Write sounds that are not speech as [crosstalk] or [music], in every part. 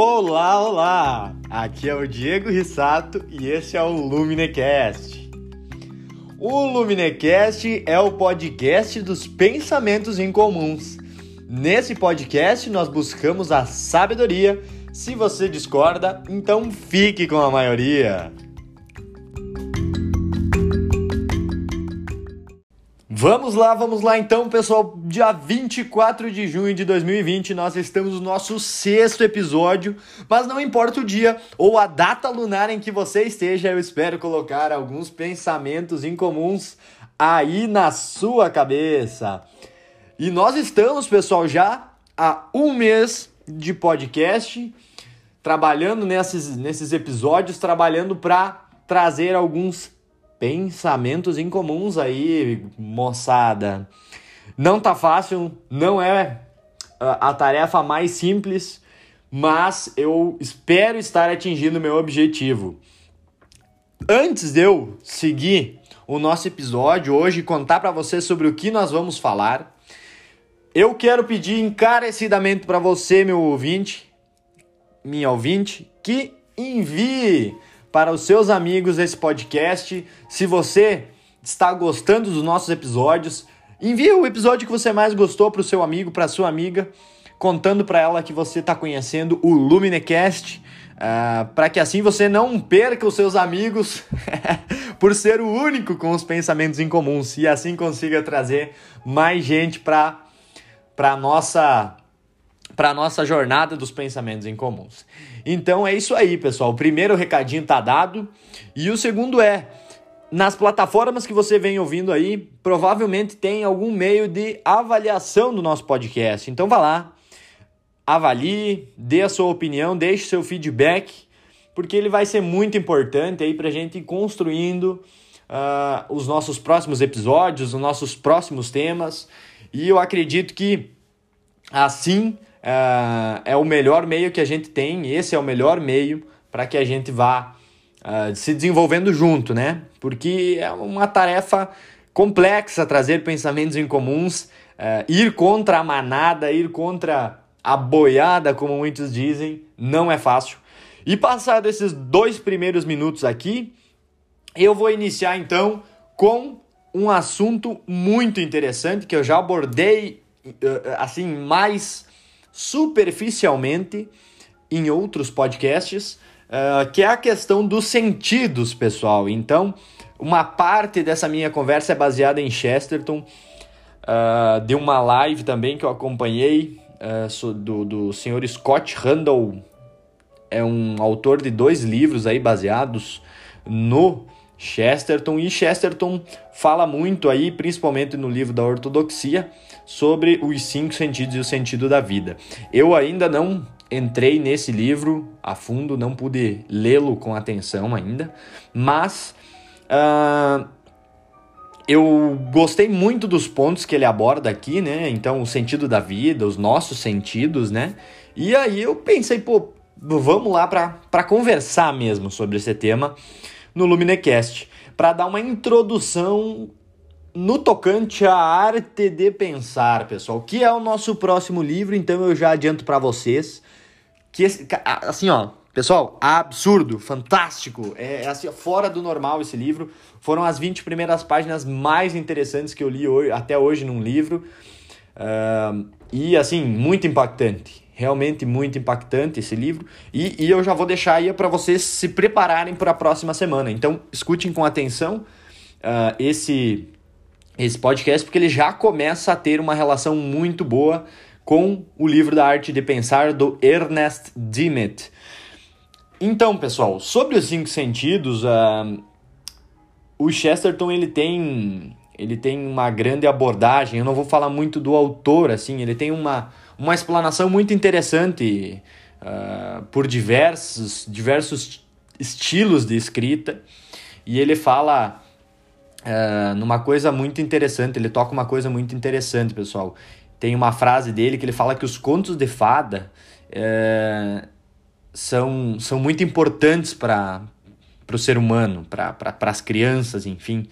Olá, olá! Aqui é o Diego Rissato e esse é o Luminecast. O Luminecast é o podcast dos pensamentos incomuns. Nesse podcast nós buscamos a sabedoria. Se você discorda, então fique com a maioria. Vamos lá, vamos lá então, pessoal. Dia 24 de junho de 2020, nós estamos no nosso sexto episódio, mas não importa o dia ou a data lunar em que você esteja, eu espero colocar alguns pensamentos incomuns aí na sua cabeça. E nós estamos, pessoal, já há um mês de podcast, trabalhando nesses, nesses episódios, trabalhando para trazer alguns pensamentos incomuns aí, moçada. Não tá fácil, não é a tarefa mais simples, mas eu espero estar atingindo meu objetivo. Antes de eu seguir o nosso episódio hoje e contar para você sobre o que nós vamos falar, eu quero pedir encarecidamente para você, meu ouvinte, minha ouvinte, que envie para os seus amigos esse podcast. Se você está gostando dos nossos episódios, envie o episódio que você mais gostou para o seu amigo, para a sua amiga, contando para ela que você está conhecendo o Luminecast. Uh, ah, para que assim você não perca os seus amigos [laughs] por ser o único com os pensamentos incomuns e assim consiga trazer mais gente para para nossa para nossa jornada dos pensamentos incomuns. Então é isso aí, pessoal. O primeiro recadinho tá dado e o segundo é nas plataformas que você vem ouvindo aí, provavelmente tem algum meio de avaliação do nosso podcast. Então vá lá, avalie, dê a sua opinião, deixe seu feedback, porque ele vai ser muito importante aí para a gente ir construindo uh, os nossos próximos episódios, os nossos próximos temas. E eu acredito que assim uh, é o melhor meio que a gente tem, esse é o melhor meio para que a gente vá uh, se desenvolvendo junto, né? Porque é uma tarefa complexa trazer pensamentos incomuns, uh, ir contra a manada, ir contra a boiada, como muitos dizem, não é fácil. E passado esses dois primeiros minutos aqui, eu vou iniciar então com um assunto muito interessante que eu já abordei assim mais superficialmente em outros podcasts, uh, que é a questão dos sentidos, pessoal. Então, uma parte dessa minha conversa é baseada em Chesterton, uh, de uma live também que eu acompanhei uh, do, do senhor Scott Randall, é um autor de dois livros aí baseados no Chesterton e Chesterton fala muito aí, principalmente no livro da ortodoxia, sobre os cinco sentidos e o sentido da vida. Eu ainda não entrei nesse livro a fundo, não pude lê-lo com atenção ainda, mas uh, eu gostei muito dos pontos que ele aborda aqui, né? Então, o sentido da vida, os nossos sentidos, né? E aí eu pensei, pô, vamos lá para conversar mesmo sobre esse tema no Luminecast, para dar uma introdução no tocante à arte de pensar, pessoal, que é o nosso próximo livro, então eu já adianto para vocês que assim, ó, pessoal, absurdo, fantástico, é, é assim, fora do normal esse livro. Foram as 20 primeiras páginas mais interessantes que eu li hoje, até hoje num livro. Uh, e assim, muito impactante. Realmente muito impactante esse livro. E, e eu já vou deixar aí para vocês se prepararem para a próxima semana. Então, escutem com atenção uh, esse esse podcast, porque ele já começa a ter uma relação muito boa com o livro da arte de pensar do Ernest Dennett. Então, pessoal, sobre os cinco sentidos, uh, o Chesterton ele tem ele tem uma grande abordagem. Eu não vou falar muito do autor, assim, ele tem uma, uma explanação muito interessante uh, por diversos diversos estilos de escrita e ele fala uh, numa coisa muito interessante. Ele toca uma coisa muito interessante, pessoal. Tem uma frase dele que ele fala que os contos de fada uh, são, são muito importantes para o ser humano, para as crianças, enfim.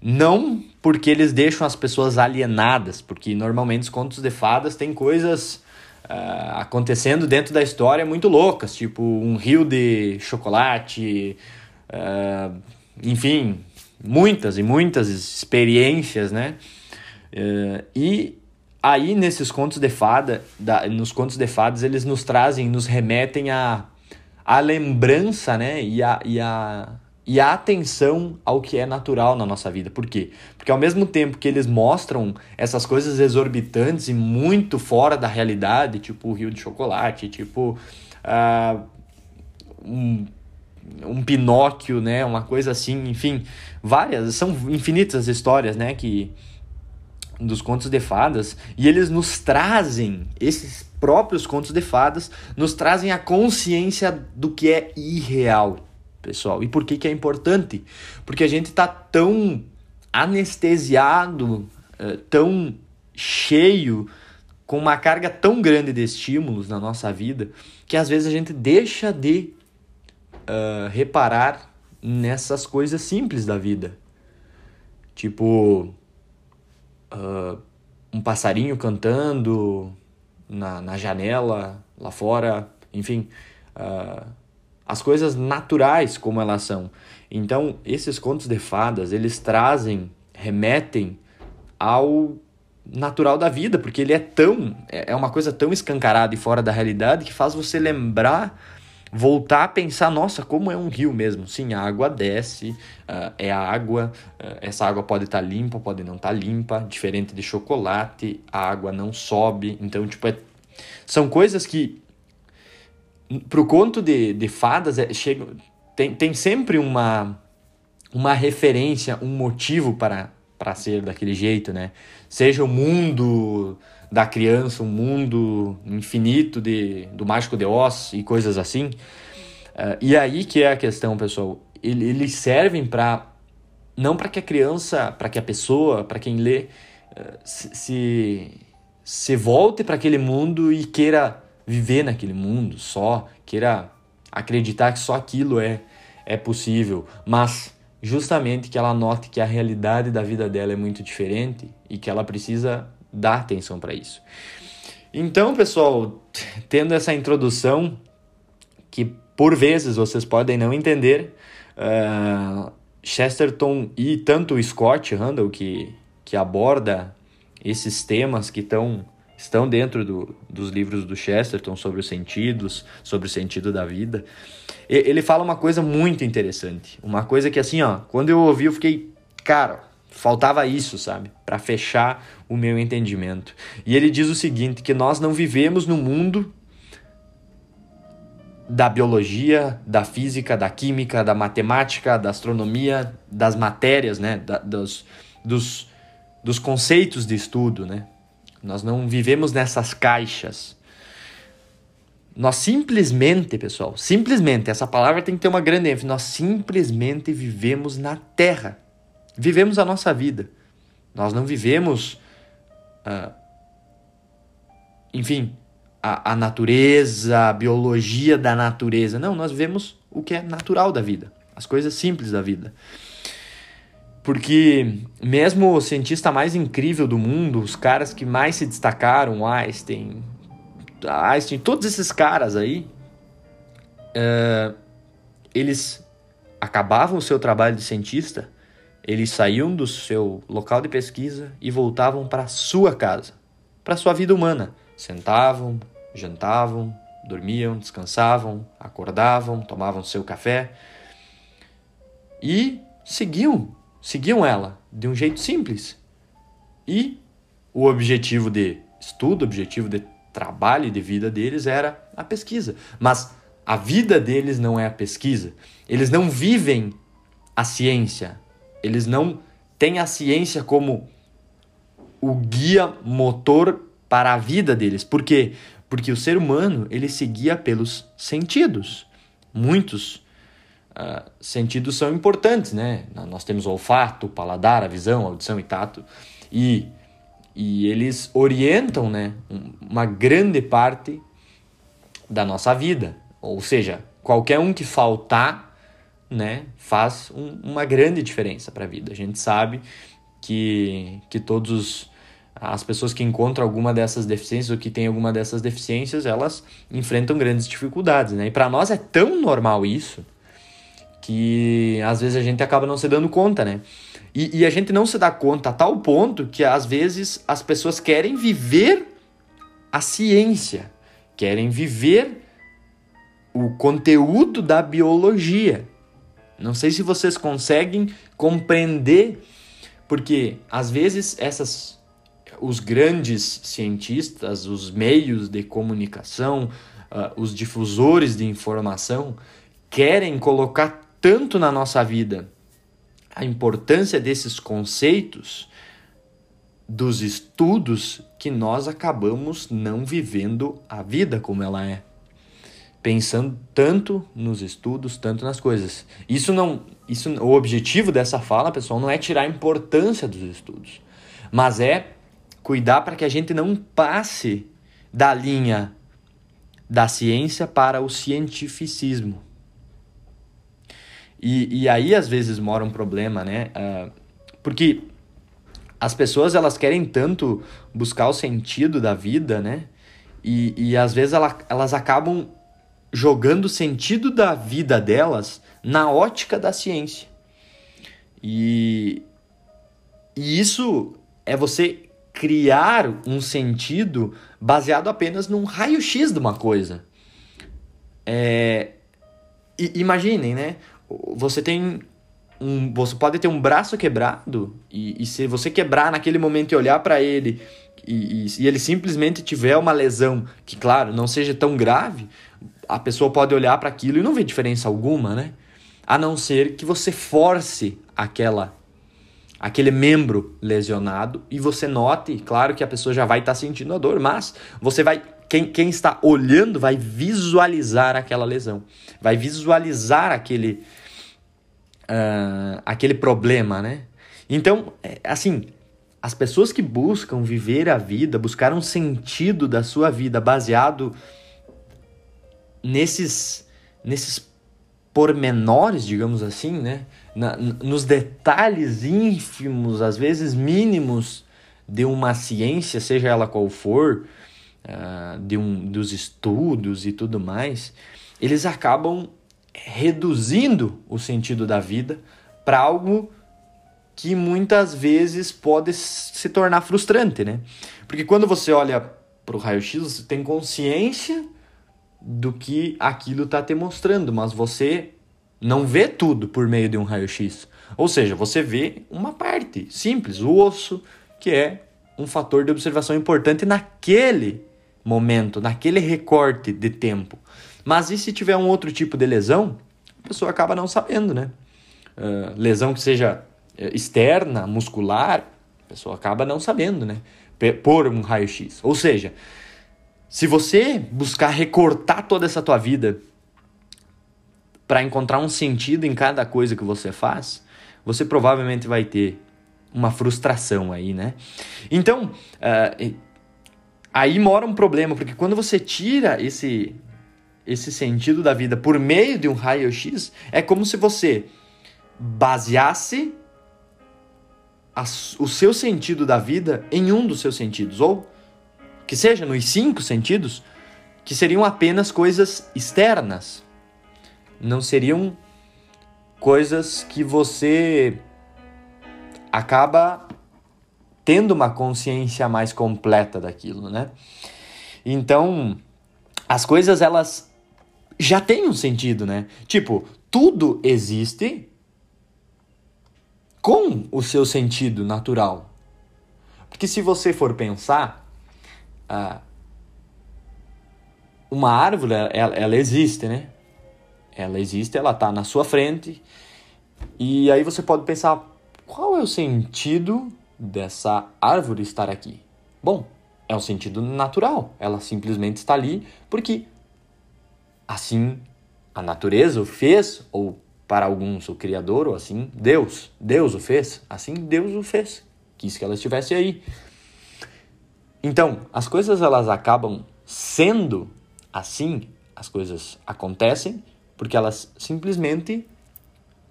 Não porque eles deixam as pessoas alienadas, porque normalmente os contos de fadas têm coisas uh, acontecendo dentro da história muito loucas, tipo um rio de chocolate, uh, enfim, muitas e muitas experiências, né? Uh, e aí nesses contos de fada, da, nos contos de fadas, eles nos trazem, nos remetem a, a lembrança, né? E a, e a e a atenção ao que é natural na nossa vida. Por quê? Porque ao mesmo tempo que eles mostram essas coisas exorbitantes e muito fora da realidade, tipo o rio de chocolate, tipo uh, um, um Pinóquio, né? Uma coisa assim, enfim, várias, são infinitas histórias, né? Que dos contos de fadas e eles nos trazem esses próprios contos de fadas nos trazem a consciência do que é irreal pessoal. E por que, que é importante? Porque a gente está tão anestesiado, eh, tão cheio, com uma carga tão grande de estímulos na nossa vida, que às vezes a gente deixa de uh, reparar nessas coisas simples da vida. Tipo, uh, um passarinho cantando na, na janela, lá fora, enfim. Uh, as coisas naturais como elas são. Então, esses contos de fadas, eles trazem, remetem ao natural da vida, porque ele é tão, é, é uma coisa tão escancarada e fora da realidade que faz você lembrar, voltar a pensar, nossa, como é um rio mesmo. Sim, a água desce, uh, é a água, uh, essa água pode estar tá limpa, pode não estar tá limpa, diferente de chocolate, a água não sobe. Então, tipo, é, são coisas que pro conto de, de fadas é, chega, tem, tem sempre uma, uma referência, um motivo para, para ser daquele jeito, né? Seja o mundo da criança, um mundo infinito de, do Mágico de Oz e coisas assim. Uh, e aí que é a questão, pessoal. Eles servem para não para que a criança, para que a pessoa, para quem lê, uh, se, se volte para aquele mundo e queira viver naquele mundo só, queira acreditar que só aquilo é, é possível, mas justamente que ela note que a realidade da vida dela é muito diferente e que ela precisa dar atenção para isso. Então, pessoal, tendo essa introdução, que por vezes vocês podem não entender, uh, Chesterton e tanto o Scott Randall, que, que aborda esses temas que estão estão dentro do, dos livros do Chesterton sobre os sentidos, sobre o sentido da vida. Ele fala uma coisa muito interessante, uma coisa que assim, ó, quando eu ouvi eu fiquei, cara, faltava isso, sabe, para fechar o meu entendimento. E ele diz o seguinte, que nós não vivemos no mundo da biologia, da física, da química, da matemática, da astronomia, das matérias, né, da, dos, dos, dos conceitos de estudo, né? Nós não vivemos nessas caixas. Nós simplesmente, pessoal, simplesmente, essa palavra tem que ter uma grande ênfase. Nós simplesmente vivemos na Terra. Vivemos a nossa vida. Nós não vivemos, uh, enfim, a, a natureza, a biologia da natureza. Não, nós vivemos o que é natural da vida, as coisas simples da vida. Porque mesmo o cientista mais incrível do mundo, os caras que mais se destacaram, Einstein, Einstein, todos esses caras aí, uh, eles acabavam o seu trabalho de cientista, eles saíam do seu local de pesquisa e voltavam para sua casa, para sua vida humana. Sentavam, jantavam, dormiam, descansavam, acordavam, tomavam seu café e seguiam seguiam ela de um jeito simples. E o objetivo de estudo, o objetivo de trabalho e de vida deles era a pesquisa. Mas a vida deles não é a pesquisa. Eles não vivem a ciência. Eles não têm a ciência como o guia motor para a vida deles. Por quê? Porque o ser humano ele se guia pelos sentidos. Muitos uh, sentidos são importantes, né? Nós temos o olfato, o paladar, a visão, a audição e tato. E, e eles orientam né, uma grande parte da nossa vida. Ou seja, qualquer um que faltar né, faz um, uma grande diferença para a vida. A gente sabe que, que todos os As pessoas que encontram alguma dessas deficiências ou que têm alguma dessas deficiências, elas enfrentam grandes dificuldades, né? E para nós é tão normal isso que às vezes a gente acaba não se dando conta, né? E, e a gente não se dá conta a tal ponto que às vezes as pessoas querem viver a ciência, querem viver o conteúdo da biologia. Não sei se vocês conseguem compreender, porque às vezes essas os grandes cientistas, os meios de comunicação, uh, os difusores de informação querem colocar tanto na nossa vida a importância desses conceitos dos estudos que nós acabamos não vivendo a vida como ela é. Pensando tanto nos estudos, tanto nas coisas. Isso não, isso o objetivo dessa fala, pessoal, não é tirar a importância dos estudos, mas é cuidar para que a gente não passe da linha da ciência para o cientificismo. E, e aí às vezes mora um problema, né? Uh, porque as pessoas elas querem tanto buscar o sentido da vida, né? E, e às vezes ela, elas acabam jogando o sentido da vida delas na ótica da ciência. E, e isso é você criar um sentido baseado apenas num raio-x de uma coisa. É, imaginem, né? Você tem um, você pode ter um braço quebrado e, e se você quebrar naquele momento e olhar para ele e, e, e, ele simplesmente tiver uma lesão que, claro, não seja tão grave, a pessoa pode olhar para aquilo e não ver diferença alguma, né? A não ser que você force aquela aquele membro lesionado e você note, claro que a pessoa já vai estar tá sentindo a dor, mas você vai quem, quem está olhando vai visualizar aquela lesão, vai visualizar aquele uh, aquele problema, né? Então, é, assim, as pessoas que buscam viver a vida, buscar um sentido da sua vida baseado nesses, nesses pormenores, digamos assim, né? Na, nos detalhes ínfimos, às vezes mínimos, de uma ciência, seja ela qual for, uh, de um, dos estudos e tudo mais, eles acabam reduzindo o sentido da vida para algo que muitas vezes pode se tornar frustrante, né? Porque quando você olha para o raio-x, você tem consciência do que aquilo está te mostrando, mas você não vê tudo por meio de um raio-x. Ou seja, você vê uma parte simples, o osso, que é um fator de observação importante naquele momento, naquele recorte de tempo. Mas e se tiver um outro tipo de lesão, a pessoa acaba não sabendo, né? Uh, lesão que seja eh, externa, muscular, a pessoa acaba não sabendo, né? Por um raio-x. Ou seja, se você buscar recortar toda essa tua vida para encontrar um sentido em cada coisa que você faz, você provavelmente vai ter uma frustração aí, né? Então, uh, aí mora um problema, porque quando você tira esse esse sentido da vida por meio de um raio-x, é como se você baseasse a, o seu sentido da vida em um dos seus sentidos, ou que seja nos cinco sentidos, que seriam apenas coisas externas, não seriam coisas que você acaba tendo uma consciência mais completa daquilo, né? Então, as coisas elas já tem um sentido, né? Tipo, tudo existe com o seu sentido natural. Porque se você for pensar, uma árvore, ela, ela existe, né? Ela existe, ela está na sua frente. E aí você pode pensar, qual é o sentido dessa árvore estar aqui? Bom, é um sentido natural. Ela simplesmente está ali porque assim a natureza o fez, ou para alguns o Criador, ou assim Deus. Deus o fez, assim Deus o fez. Quis que ela estivesse aí. Então, as coisas elas acabam sendo assim, as coisas acontecem porque elas simplesmente,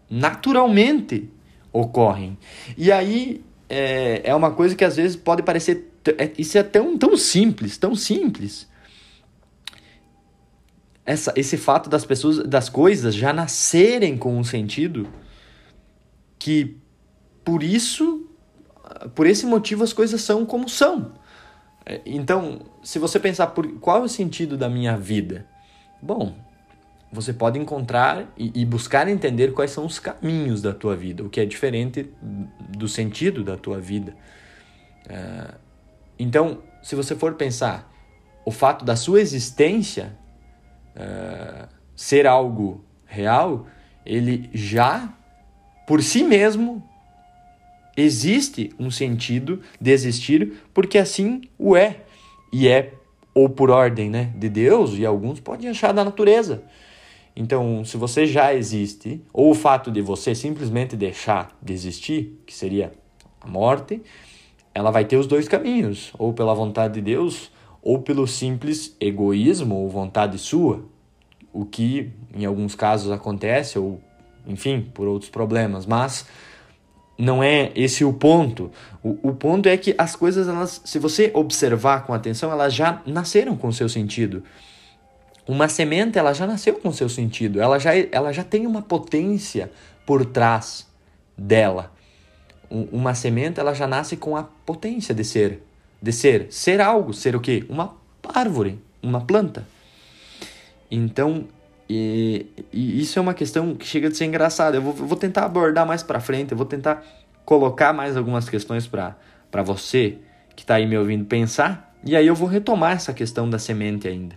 naturalmente ocorrem. E aí é, é uma coisa que às vezes pode parecer é, isso é tão, tão simples, tão simples. Essa, esse fato das pessoas, das coisas já nascerem com um sentido que por isso, por esse motivo as coisas são como são. É, então, se você pensar por qual é o sentido da minha vida, bom, você pode encontrar e, buscar entender quais são os caminhos da tua vida, o que é diferente do sentido da tua vida. Uh, então, se você for pensar o fato da sua existência uh, ser algo real, ele já por si mesmo existe um sentido de existir, porque assim o é. E é ou por ordem né, de Deus, e alguns podem achar da natureza. Então, se você já existe, ou o fato de você simplesmente deixar de existir, que seria a morte, ela vai ter os dois caminhos, ou pela vontade de Deus, ou pelo simples egoísmo ou vontade sua, o que em alguns casos acontece, ou enfim, por outros problemas, mas não é esse o ponto. O, o ponto é que as coisas, elas, se você observar com atenção, elas já nasceram com seu sentido. Uma semente, ela já nasceu com seu sentido, ela já, ela já tem uma potência por trás dela. Uma semente, ela já nasce com a potência de ser, de ser, ser algo, ser o quê? Uma árvore, uma planta. Então, e, e, isso é uma questão que chega de ser engraçada. Eu vou, eu vou tentar abordar mais para frente, eu vou tentar colocar mais algumas questões para você que está aí me ouvindo pensar, e aí eu vou retomar essa questão da semente ainda.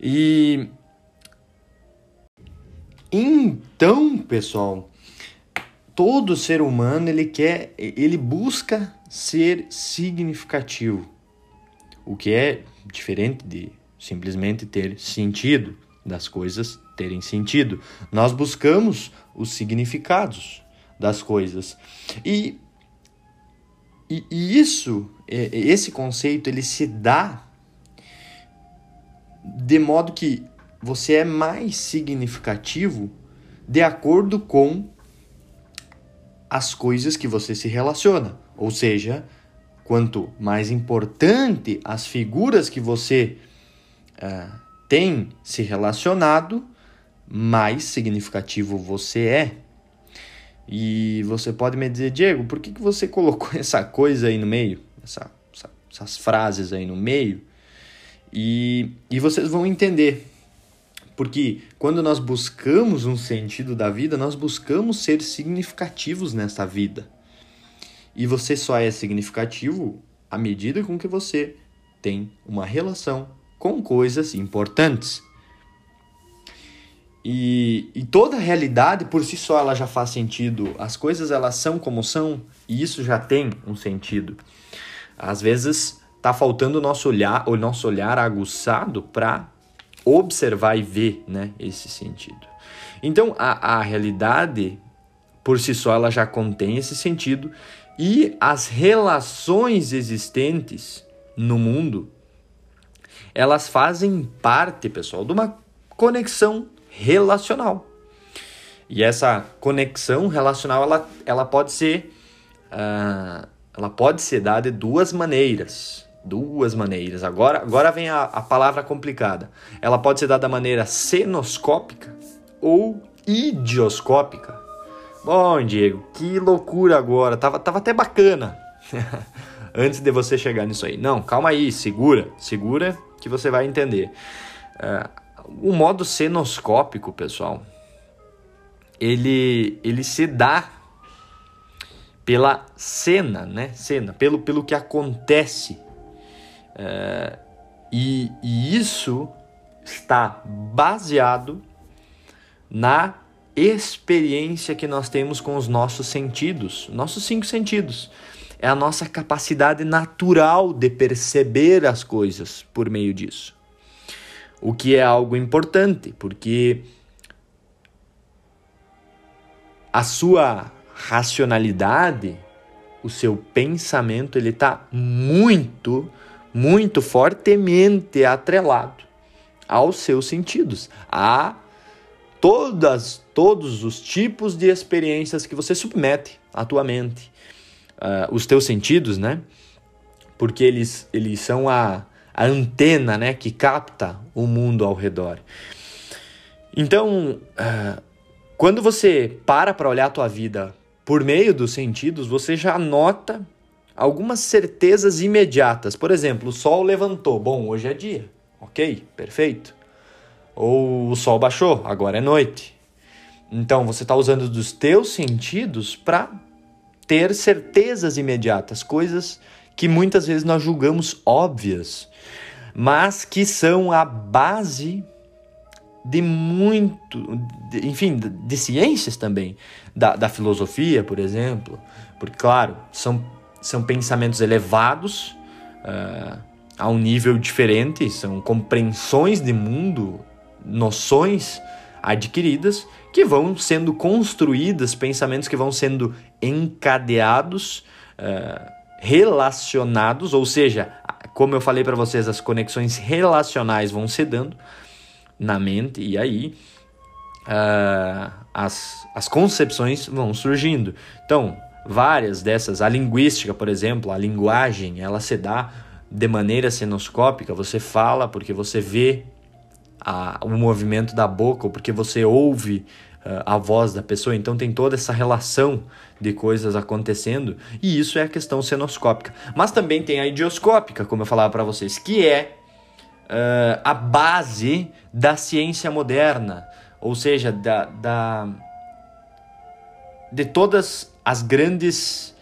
E então, pessoal, todo ser humano ele quer, ele busca ser significativo, o que é diferente de simplesmente ter sentido das coisas terem sentido. Nós buscamos os significados das coisas. E, e, e isso, esse conceito, ele se dá de modo que você é mais significativo de acordo com as coisas que você se relaciona. Ou seja, quanto mais importante as figuras que você uh, tem se relacionado, mais significativo você é. E você pode me dizer, Diego, por que, que você [laughs] colocou essa coisa aí no meio? Essa, essa, essas frases aí no meio? E, e vocês vão entender. Porque quando nós buscamos um sentido da vida, nós buscamos ser significativos nessa vida. E você só é significativo à medida com que você tem uma relação com coisas importantes. E, e toda a realidade por si só ela já faz sentido. As coisas elas são como são e isso já tem um sentido. Às vezes tá faltando o nosso olhar, o nosso olhar aguçado para observar e ver, né, esse sentido. Então a, a realidade por si só ela já contém esse sentido e as relações existentes no mundo elas fazem parte, pessoal, de uma conexão relacional. E essa conexão relacional ela, ela pode ser uh, ela pode ser dada de duas maneiras. Duas maneiras. Agora, agora vem a, a palavra complicada. Ela pode ser dada da maneira senoscópica ou idioscópica. Bom, Diego, que loucura agora. Tava, tava até bacana. [laughs] Antes de você chegar nisso aí. Não, calma aí, segura. Segura que você vai entender. Uh, o modo cenoscópico, pessoal, ele, ele se dá pela cena, né? Cena, pelo, pelo que acontece. Uh, e, e isso está baseado na experiência que nós temos com os nossos sentidos, nossos cinco sentidos é a nossa capacidade natural de perceber as coisas por meio disso. O que é algo importante, porque a sua racionalidade, o seu pensamento, ele está muito, muito fortemente atrelado aos seus sentidos, a todas, todos os tipos de experiências que você submete à tua mente uh, os teus sentidos, né? porque eles, eles são a, a antena né, que capta o mundo ao redor. Então, uh, quando você para para olhar a tua vida por meio dos sentidos, você já nota algumas certezas imediatas. Por exemplo, o sol levantou, bom, hoje é dia, ok, perfeito. Ou o sol baixou, agora é noite. Então você está usando dos teus sentidos para ter certezas imediatas, coisas que muitas vezes nós julgamos óbvias, mas que são a base de muito, de, enfim, de, de, ciências também, da, da filosofia, por exemplo, porque, claro, são, são pensamentos elevados uh, a um nível diferente, são compreensões de mundo, noções adquiridas que vão sendo construídas, pensamentos que vão sendo encadeados. Uh, relacionados, ou seja, como eu falei para vocês, as conexões relacionais vão se dando na mente e aí uh, as, as concepções vão surgindo. Então, várias dessas, a linguística, por exemplo, a linguagem, ela se dá de maneira senoscópica, você fala porque você vê a, o movimento da boca ou porque você ouve a voz da pessoa, então tem toda essa relação de coisas acontecendo, e isso é a questão senoscópica. Mas também tem a idioscópica, como eu falava para vocês, que é uh, a base da ciência moderna, ou seja, da, da de todas as grandes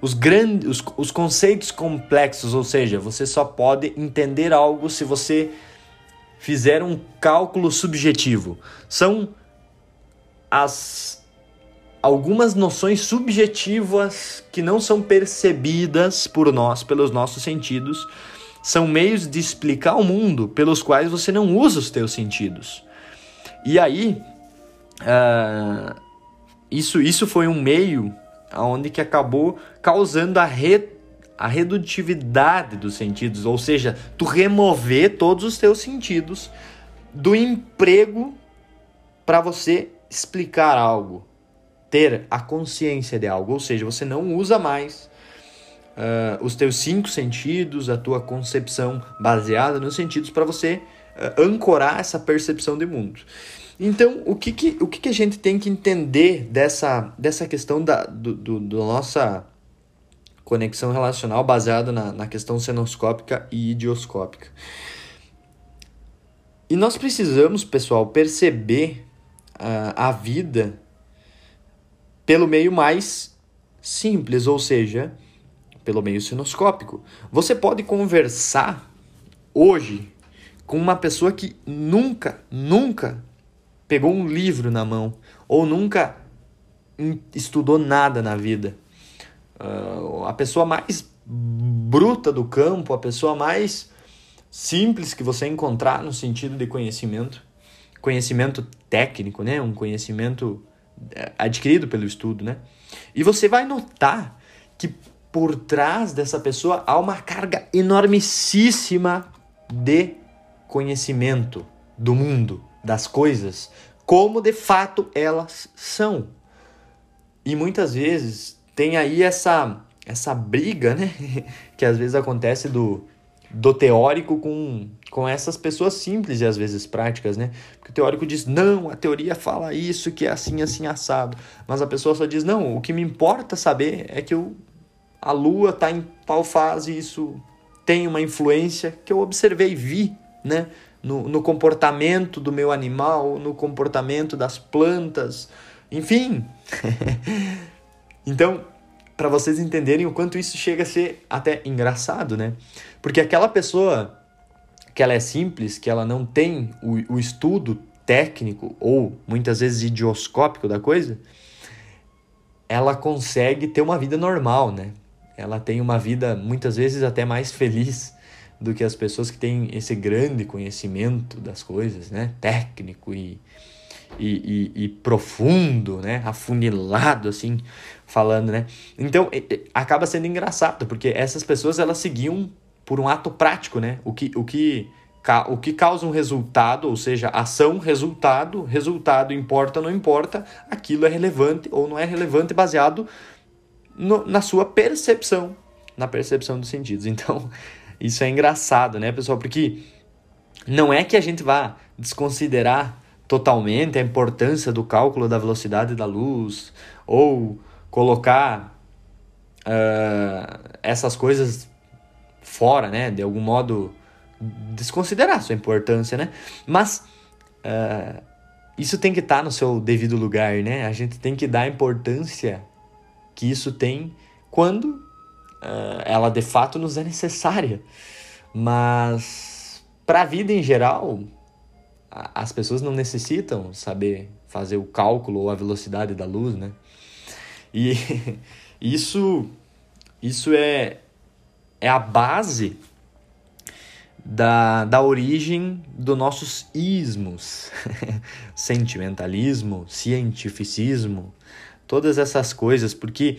os grandes os, os conceitos complexos, ou seja, você só pode entender algo se você fizer um cálculo subjetivo. São as algumas noções subjetivas que não são percebidas por nós, pelos nossos sentidos, são meios de explicar o mundo pelos quais você não usa os teus sentidos. E aí, uh, isso, isso foi um meio onde que acabou causando a, re, a redutividade dos sentidos, ou seja, tu remover todos os teus sentidos do emprego para você explicar algo, ter a consciência de algo, ou seja, você não usa mais uh, os teus cinco sentidos, a tua concepção baseada nos sentidos para você uh, ancorar essa percepção de mundo. Então, o que, que, o que, que a gente tem que entender dessa, dessa questão da do, do, do nossa conexão relacional baseada na, na questão senoscópica e idioscópica? E nós precisamos, pessoal, perceber a, a vida pelo meio mais simples, ou seja, pelo meio sinoscópico. Você pode conversar hoje com uma pessoa que nunca, nunca pegou um livro na mão ou nunca estudou nada na vida. Uh, a pessoa mais bruta do campo, a pessoa mais simples que você encontrar no sentido de conhecimento, conhecimento técnico, né? Um conhecimento é, adquirido pelo estudo, né? E você vai notar que por trás dessa pessoa há uma carga enormíssima de conhecimento do mundo, das coisas, como de fato elas são. E muitas vezes tem aí essa essa briga, né, [laughs] que às vezes acontece do do teórico com, com essas pessoas simples e às vezes práticas, né? Porque o teórico diz, não, a teoria fala isso, que é assim, assim, assado. Mas a pessoa só diz, não, o que me importa saber é que eu, a lua está em tal fase, isso tem uma influência que eu observei, vi, né? No, no comportamento do meu animal, no comportamento das plantas, enfim. [laughs] então, para vocês entenderem o quanto isso chega a ser até engraçado, né? Porque aquela pessoa que ela é simples, que ela não tem o, o estudo técnico ou muitas vezes idioscópico da coisa, ela consegue ter uma vida normal, né? Ela tem uma vida muitas vezes até mais feliz do que as pessoas que têm esse grande conhecimento das coisas, né? Técnico e, e, e, e profundo, né? Afunilado, assim, falando, né? Então, acaba sendo engraçado, porque essas pessoas, elas seguiam por um ato prático, né? O que, o que, o que causa um resultado, ou seja, ação, resultado, resultado importa não importa, aquilo é relevante ou não é relevante baseado no, na sua percepção na percepção dos sentidos. [laughs] Então, isso é engraçado, né, pessoal? Porque não é que a gente vá desconsiderar totalmente a importância do cálculo da velocidade da luz ou colocar uh, essas coisas fora, né? De algum modo desconsiderar sua importância, né? Mas uh, isso tem que estar tá no seu devido lugar, né? A gente tem que dar a importância que isso tem quando uh, ela de fato nos é necessária. Mas para a vida em geral, as pessoas não necessitam saber fazer o cálculo ou a velocidade da luz, né? E [laughs] isso, isso é, é a base da, da origem dos nossos ismos. [laughs] Sentimentalismo, cientificismo, todas essas coisas, porque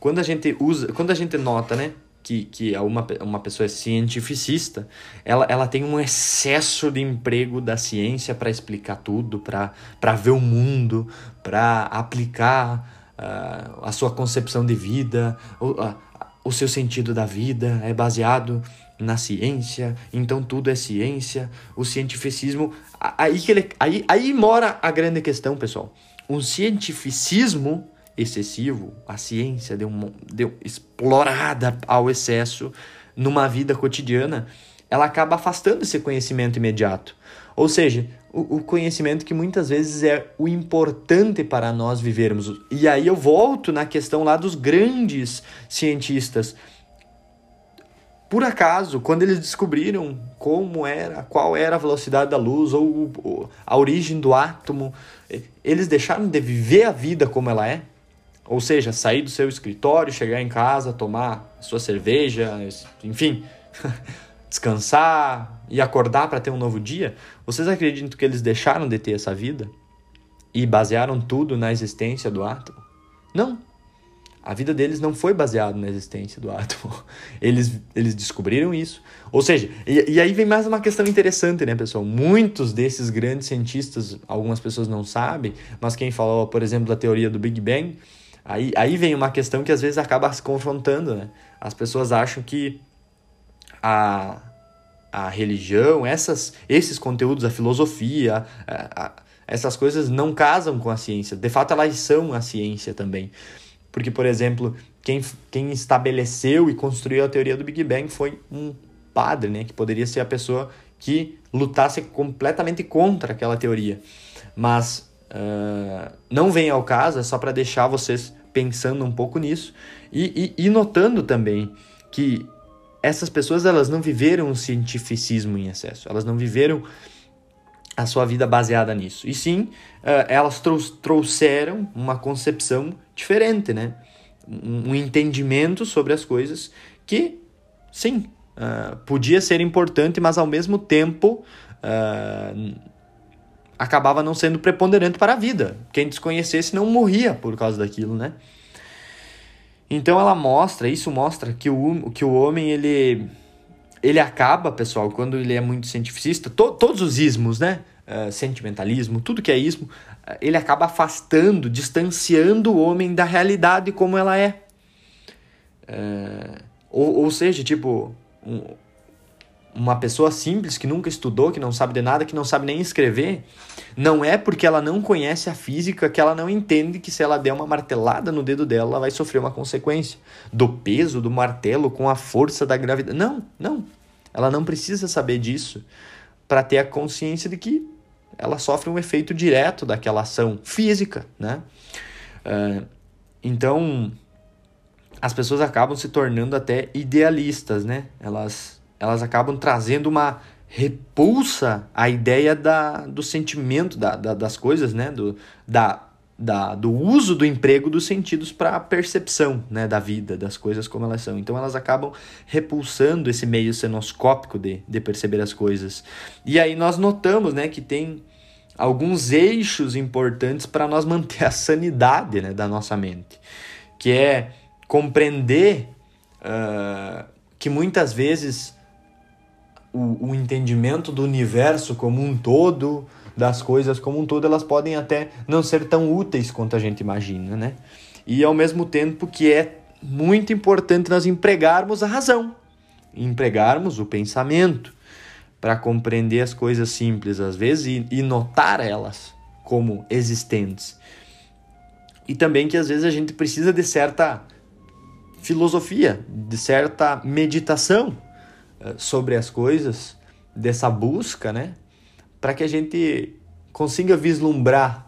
quando a gente usa, quando a gente nota, né, que, que é uma, uma pessoa é cientificista, ela, ela tem um excesso de emprego da ciência para explicar tudo, para ver o mundo, para aplicar uh, a sua concepção de vida, uh, o seu sentido da vida é baseado na ciência, então tudo é ciência, o cientificismo. Aí, que ele, aí, aí mora a grande questão, pessoal. Um cientificismo excessivo, a ciência deu, deu explorada ao excesso numa vida cotidiana, ela acaba afastando esse conhecimento imediato. Ou seja, o, o conhecimento que muitas vezes é o importante para nós vivermos. E aí eu volto na questão lá dos grandes cientistas. Por acaso, quando eles descobriram como era, qual era a velocidade da luz ou a origem do átomo, eles deixaram de viver a vida como ela é? Ou seja, sair do seu escritório, chegar em casa, tomar sua cerveja, enfim, [laughs] descansar e acordar para ter um novo dia. Vocês acreditam que eles deixaram de ter essa vida e basearam tudo na existência do átomo? Não. A vida deles não foi baseada na existência do átomo. [laughs] Eles, eles descobriram isso. Ou seja, e, e aí vem mais uma questão interessante, né, pessoal? Muitos desses grandes cientistas, algumas pessoas não sabem, mas quem falou, por exemplo, da teoria do Big Bang, Aí, aí vem uma questão que às vezes acaba se confrontando, né? As pessoas acham que a, a religião, essas, esses conteúdos, a filosofia, a, a, essas coisas não casam com a ciência. De fato, elas são a ciência também. Porque, por exemplo, quem, quem estabeleceu e construiu a teoria do Big Bang foi um padre, né? Que poderia ser a pessoa que lutasse completamente contra aquela teoria. Mas Uh, não vem ao caso, é só para deixar vocês pensando um pouco nisso e, e, e, notando também que essas pessoas elas não viveram o cientificismo em excesso, elas não viveram a sua vida baseada nisso. E sim, uh, elas trou trouxeram uma concepção diferente, né? Um, entendimento sobre as coisas que, sim, uh, podia ser importante, mas ao mesmo tempo acabava não sendo preponderante para a vida. Quem desconhecesse não morria por causa daquilo, né? Então ela mostra, isso mostra que o, que o homem ele ele acaba, pessoal, quando ele é muito cientificista, to, todos os ismos, né? Uh, sentimentalismo, tudo que é ismo, uh, ele acaba afastando, distanciando o homem da realidade como ela é. Uh, ou, ou seja, tipo, um, uma pessoa simples que nunca estudou, que não sabe de nada, que não sabe nem escrever, não é porque ela não conhece a física que ela não entende que se ela der uma martelada no dedo dela, ela vai sofrer uma consequência do peso do martelo com a força da gravidade. Não, não. Ela não precisa saber disso para ter a consciência de que ela sofre um efeito direto daquela ação física, né? Uh, então, as pessoas acabam se tornando até idealistas, né? Elas elas acabam trazendo uma repulsa à ideia da, do sentimento da, da, das coisas, né? Do, da, da, do uso do emprego dos sentidos para a percepção né? da vida, das coisas como elas são. Então elas acabam repulsando esse meio senoscópico de, de perceber as coisas. E aí nós notamos né, que tem alguns eixos importantes para nós [laughs] manter a sanidade né, da nossa mente, que é compreender uh, que muitas vezes o, o entendimento do universo como um todo, das coisas como um todo, elas podem até não ser tão úteis quanto a gente imagina, né? E ao mesmo tempo que é muito importante nós empregarmos a razão, empregarmos o pensamento para compreender as coisas simples às vezes e, e notar elas como existentes. E também que às vezes a gente precisa de certa filosofia, de certa meditação sobre as coisas, dessa busca, né? Para que a gente consiga vislumbrar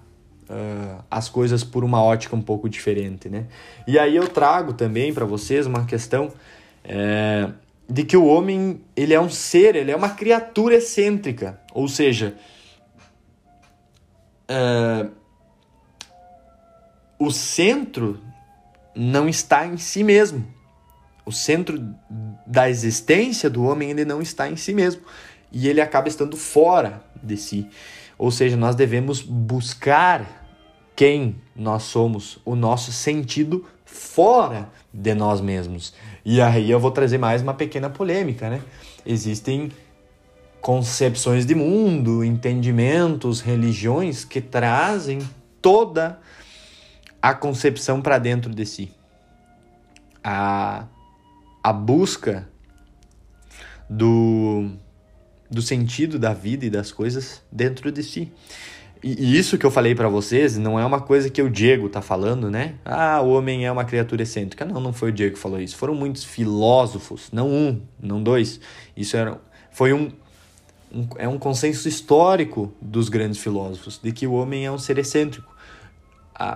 uh, as coisas por uma ótica um pouco diferente, né? E aí eu trago também para vocês uma questão é, de que o homem ele é um ser, ele é uma criatura excêntrica, ou seja, uh, o centro não está em si mesmo. O centro da existência do homem ele não está em si mesmo e ele acaba estando fora de si. Ou seja, nós devemos buscar quem nós somos, o nosso sentido fora de nós mesmos. E aí eu vou trazer mais uma pequena polêmica, né? Existem concepções de mundo, entendimentos, religiões que trazem toda a concepção para dentro de si. A, a busca do, do sentido da vida e das coisas dentro de si. E, isso que eu falei para vocês não é uma coisa que o Diego tá falando, né? Ah, o homem é uma criatura excêntrica. Não, não foi o Diego que falou isso. Foram muitos filósofos, não um, não dois. Isso era, foi um, um é um consenso histórico dos grandes filósofos de que o homem é um ser excêntrico.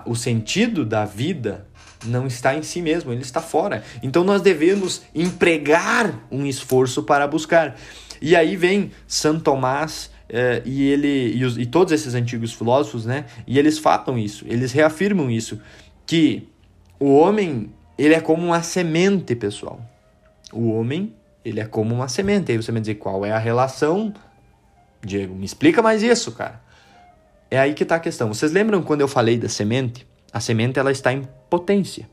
O sentido da vida não está em si mesmo, ele está fora. Então nós devemos empregar um esforço para buscar. E aí vem Santo Tomás é, e ele e, os, e todos esses antigos filósofos, né? E eles falam isso, eles reafirmam isso, que o homem ele é como uma semente, pessoal. O homem ele é como uma semente. Aí você vai dizer qual é a relação? Diego, me explica mais isso, cara. É aí que está a questão. Vocês lembram quando eu falei da semente? A semente ela está em potência.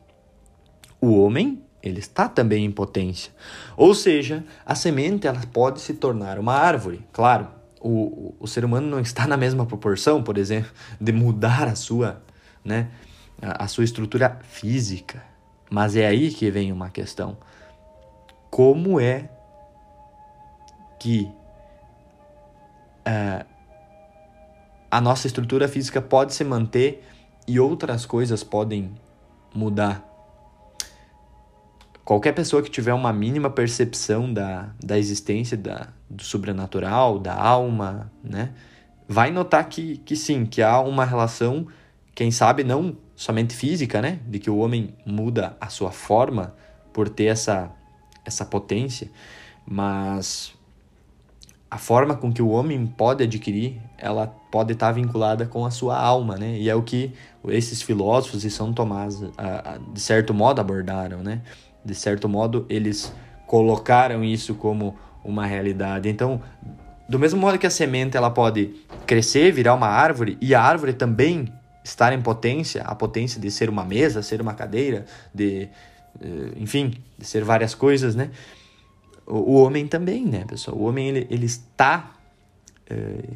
O homem ele está também em potência. Ou seja, a semente ela pode se tornar uma árvore, claro o, o ser humano não está na mesma proporção, por exemplo, de mudar a sua, né, a, a sua estrutura física. Mas é aí que vem uma questão. Como é que uh, a nossa estrutura física pode se manter e outras coisas podem mudar? Qualquer pessoa que tiver uma mínima percepção da, da existência da, do sobrenatural, da alma, né? Vai notar que, que sim, que há uma relação, quem sabe não somente física, né? De que o homem muda a sua forma por ter essa, essa potência, mas a forma com que o homem pode adquirir, ela pode estar vinculada com a sua alma, né? E é o que esses filósofos de São Tomás, de certo modo, abordaram, né? de certo modo, eles colocaram isso como uma realidade. Então, do mesmo modo que a semente ela pode crescer, virar uma árvore, e a árvore também estar em potência, a potência de ser uma mesa, ser uma cadeira, de eh, enfim, de ser várias coisas, né? O, o homem também, né, pessoal? O homem ele, ele está eh,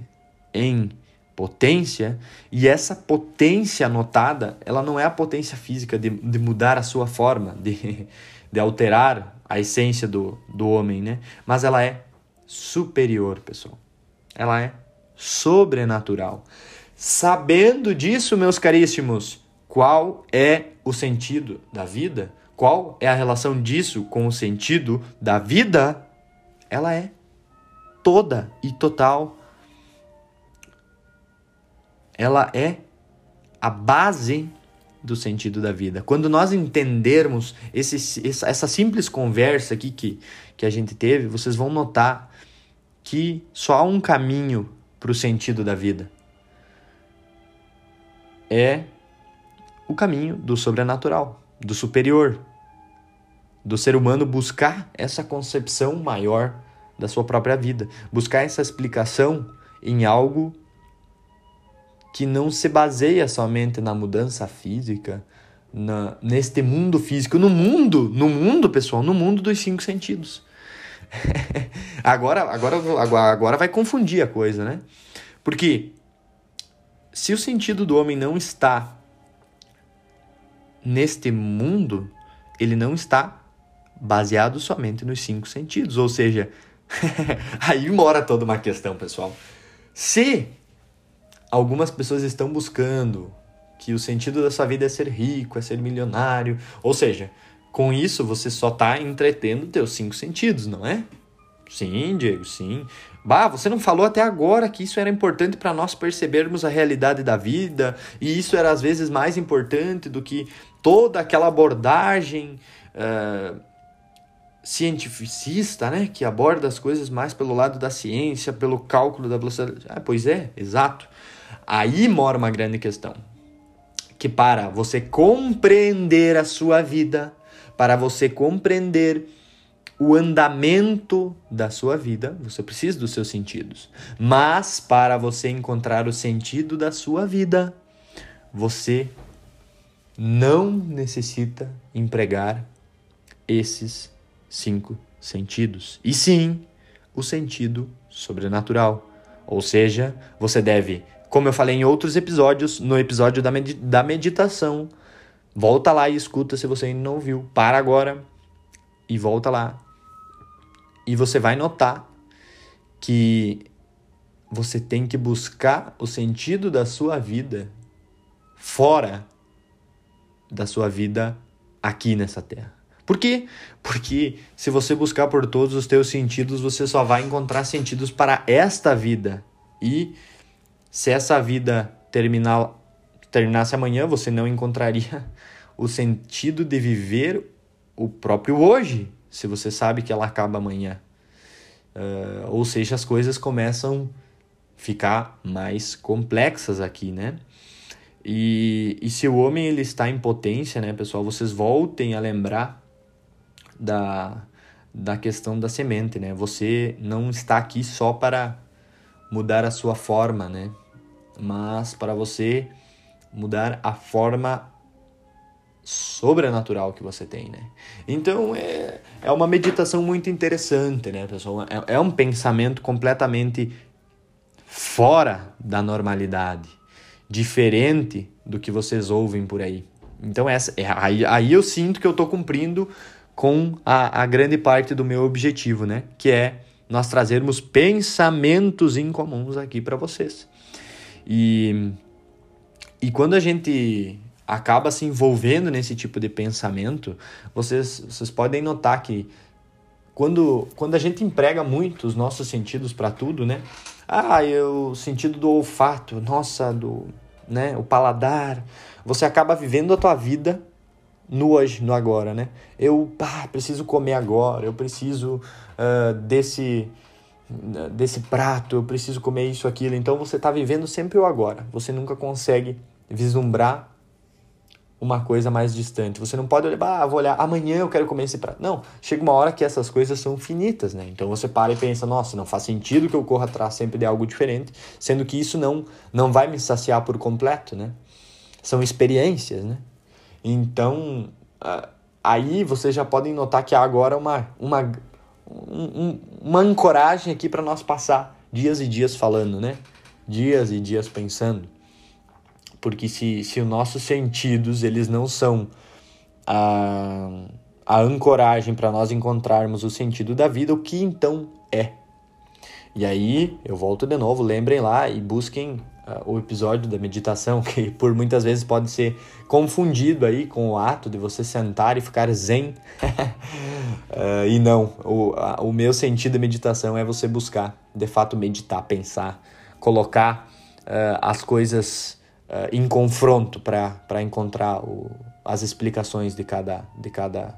em potência e essa potência notada, ela não é a potência física de, de mudar a sua forma, de, [laughs] de alterar a essência do, do homem, né? Mas ela é superior, pessoal. Ela é sobrenatural. Sabendo disso, meus caríssimos, qual é o sentido da vida? Qual é a relação disso com o sentido da vida? Ela é toda e total. Ela é a base do sentido da vida. Quando nós entendermos esse, essa simples conversa aqui que, que a gente teve, vocês vão notar que só há um caminho para o sentido da vida. É o caminho do sobrenatural, do superior, do ser humano buscar essa concepção maior da sua própria vida, buscar essa explicação em algo que não se baseia somente na mudança física, na, neste mundo físico, no mundo, no mundo, pessoal, no mundo dos cinco sentidos. [laughs] agora, agora, agora, vai confundir a coisa, né? Porque se o sentido do homem não está neste mundo, ele não está baseado somente nos cinco sentidos. Ou seja, [laughs] aí mora toda uma questão, pessoal. Se algumas pessoas estão buscando que o sentido da sua vida é ser rico, é ser milionário, ou seja, com isso você só está entretendo teus cinco sentidos, não é? Sim, Diego, sim. Bah, você não falou até agora que isso era importante para nós percebermos a realidade da vida, e isso era às vezes mais importante do que toda aquela abordagem uh, cientificista, né? Que aborda as coisas mais pelo lado da ciência, pelo cálculo da velocidade. Ah, pois é, exato. Aí mora uma grande questão. Que para você compreender a sua vida, para você compreender o andamento da sua vida, você precisa dos seus sentidos. Mas para você encontrar o sentido da sua vida, você não necessita empregar esses cinco sentidos. E sim, o sentido sobrenatural. Ou seja, você deve, como eu falei em outros episódios, no episódio da, med da meditação, volta lá e escuta se você ainda não ouviu. Para agora e volta lá e você vai notar que você tem que buscar o sentido da sua vida fora da sua vida aqui nessa terra. Por quê? Porque se você buscar por todos os teus sentidos, você só vai encontrar sentidos para esta vida. E se essa vida terminar, terminasse amanhã, você não encontraria [laughs] o sentido de viver o próprio hoje se você sabe que ela acaba amanhã. Uh, ou seja, as coisas começam a ficar mais complexas aqui, né? E, e se o homem ele está em potência, né, pessoal, vocês voltem a lembrar da, da questão da semente, né? Você não está aqui só para mudar a sua forma, né? Mas para você mudar a forma sobrenatural que você tem, né? Então é, é uma meditação muito interessante, né, pessoal? É, é um pensamento completamente fora da normalidade, diferente do que vocês ouvem por aí. Então essa, é, aí, aí eu sinto que eu estou cumprindo com a, a grande parte do meu objetivo, né? Que é nós trazermos pensamentos incomuns aqui para vocês. E, e quando a gente acaba se envolvendo nesse tipo de pensamento, vocês, vocês podem notar que quando, quando a gente emprega muito os nossos sentidos para tudo, né? Ah, eu, o sentido do olfato, nossa, do, né, o paladar, você acaba vivendo a tua vida no hoje, no agora, né? Eu preciso comer agora, eu preciso uh, desse desse prato, eu preciso comer isso, aquilo. Então você está vivendo sempre o agora. Você nunca consegue vislumbrar uma coisa mais distante. Você não pode olhar, ah, vou olhar, amanhã eu quero comer esse prato. Não, chega uma hora que essas coisas são finitas, né? Então você para e pensa, nossa, não faz sentido que eu corra atrás sempre de algo diferente, sendo que isso não, não vai me saciar por completo, né? São experiências, né? Então, aí vocês já podem notar que há agora uma, uma, um, uma ancoragem aqui para nós passar dias e dias falando, né? Dias e dias pensando porque se, se os nossos sentidos eles não são a, a ancoragem para nós encontrarmos o sentido da vida, o que então é? E aí eu volto de novo, lembrem lá e busquem o episódio da meditação, [laughs] que por muitas vezes pode ser confundido aí com o ato de você sentar e ficar zen. uh, [laughs] e não, o, a, o meu sentido da meditação é você buscar, de fato, meditar, pensar, colocar uh, as coisas uh, em confronto para encontrar o, as explicações de cada, de cada,